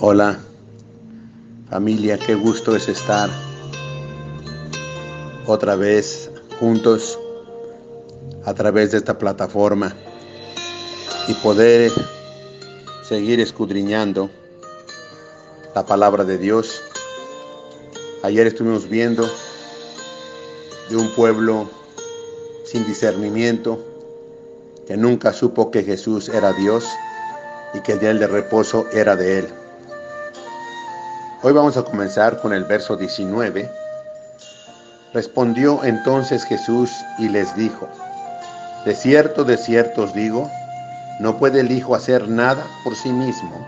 Hola, familia, qué gusto es estar otra vez juntos a través de esta plataforma y poder seguir escudriñando la palabra de Dios. Ayer estuvimos viendo de un pueblo sin discernimiento que nunca supo que Jesús era Dios y que el día de reposo era de Él. Hoy vamos a comenzar con el verso 19. Respondió entonces Jesús y les dijo, De cierto, de cierto os digo, no puede el Hijo hacer nada por sí mismo,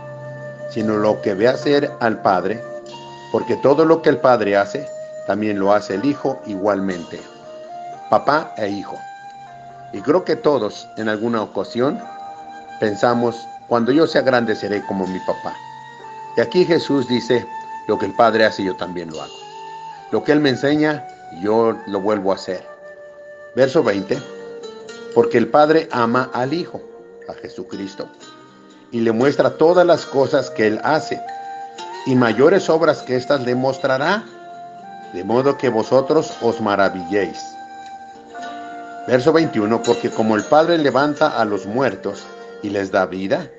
sino lo que ve hacer al Padre, porque todo lo que el Padre hace, también lo hace el Hijo igualmente. Papá e Hijo. Y creo que todos en alguna ocasión pensamos, cuando yo sea grande seré como mi papá. Y aquí Jesús dice, lo que el Padre hace, yo también lo hago. Lo que Él me enseña, yo lo vuelvo a hacer. Verso 20. Porque el Padre ama al Hijo, a Jesucristo, y le muestra todas las cosas que Él hace, y mayores obras que éstas le mostrará, de modo que vosotros os maravilléis. Verso 21. Porque como el Padre levanta a los muertos y les da vida,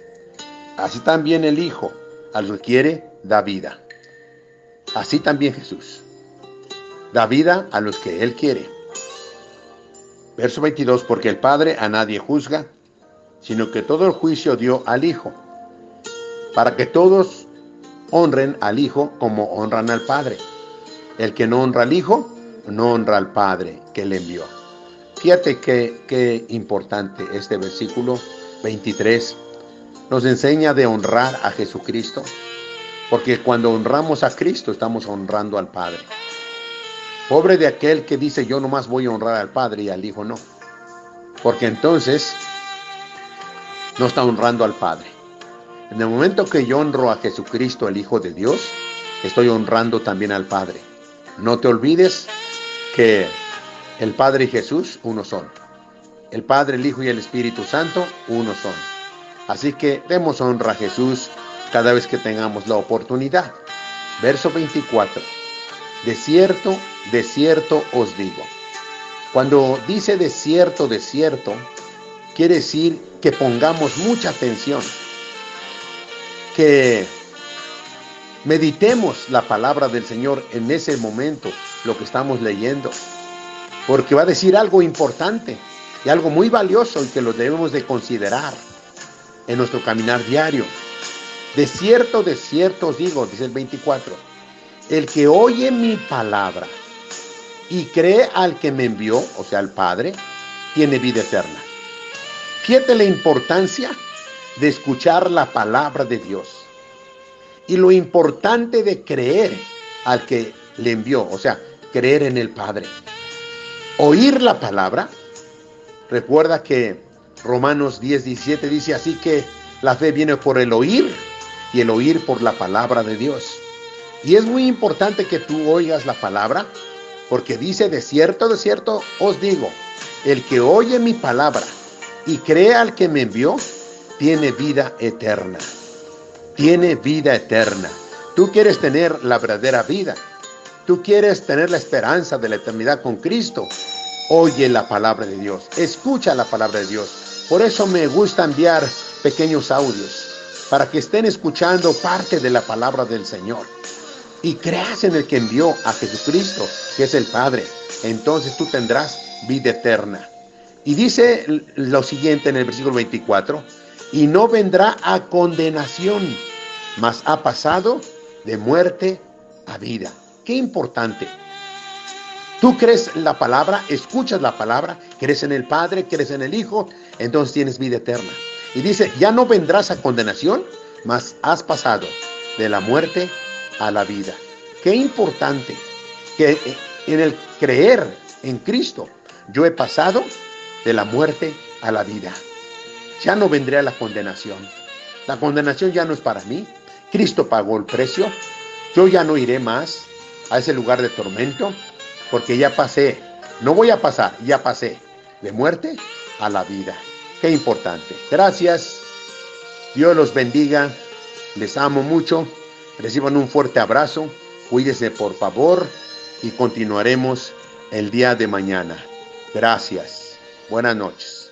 así también el Hijo, al que quiere, da vida. Así también Jesús da vida a los que Él quiere. Verso 22, porque el Padre a nadie juzga, sino que todo el juicio dio al Hijo, para que todos honren al Hijo como honran al Padre. El que no honra al Hijo, no honra al Padre que le envió. Fíjate qué, qué importante este versículo 23 nos enseña de honrar a Jesucristo porque cuando honramos a Cristo estamos honrando al Padre. Pobre de aquel que dice yo nomás voy a honrar al Padre y al Hijo no. Porque entonces no está honrando al Padre. En el momento que yo honro a Jesucristo, el Hijo de Dios, estoy honrando también al Padre. No te olvides que el Padre y Jesús uno son. El Padre, el Hijo y el Espíritu Santo uno son. Así que demos honra a Jesús cada vez que tengamos la oportunidad. Verso 24. De cierto, de cierto os digo. Cuando dice de cierto, de cierto, quiere decir que pongamos mucha atención, que meditemos la palabra del Señor en ese momento, lo que estamos leyendo, porque va a decir algo importante y algo muy valioso y que lo debemos de considerar en nuestro caminar diario. De cierto, de cierto os digo, dice el 24, el que oye mi palabra y cree al que me envió, o sea, al Padre, tiene vida eterna. Fíjate la importancia de escuchar la palabra de Dios y lo importante de creer al que le envió, o sea, creer en el Padre. Oír la palabra, recuerda que Romanos 10, 17 dice así que la fe viene por el oír el oír por la palabra de Dios. Y es muy importante que tú oigas la palabra, porque dice, de cierto, de cierto, os digo, el que oye mi palabra y cree al que me envió, tiene vida eterna. Tiene vida eterna. Tú quieres tener la verdadera vida. Tú quieres tener la esperanza de la eternidad con Cristo. Oye la palabra de Dios. Escucha la palabra de Dios. Por eso me gusta enviar pequeños audios para que estén escuchando parte de la palabra del Señor y creas en el que envió a Jesucristo, que es el Padre. Entonces tú tendrás vida eterna. Y dice lo siguiente en el versículo 24, y no vendrá a condenación, mas ha pasado de muerte a vida. Qué importante. Tú crees la palabra, escuchas la palabra, crees en el Padre, crees en el Hijo, entonces tienes vida eterna. Y dice, ya no vendrás a condenación, mas has pasado de la muerte a la vida. Qué importante que eh, en el creer en Cristo yo he pasado de la muerte a la vida. Ya no vendré a la condenación. La condenación ya no es para mí. Cristo pagó el precio. Yo ya no iré más a ese lugar de tormento porque ya pasé. No voy a pasar, ya pasé de muerte a la vida. Qué importante. Gracias. Dios los bendiga. Les amo mucho. Reciban un fuerte abrazo. Cuídese por favor y continuaremos el día de mañana. Gracias. Buenas noches.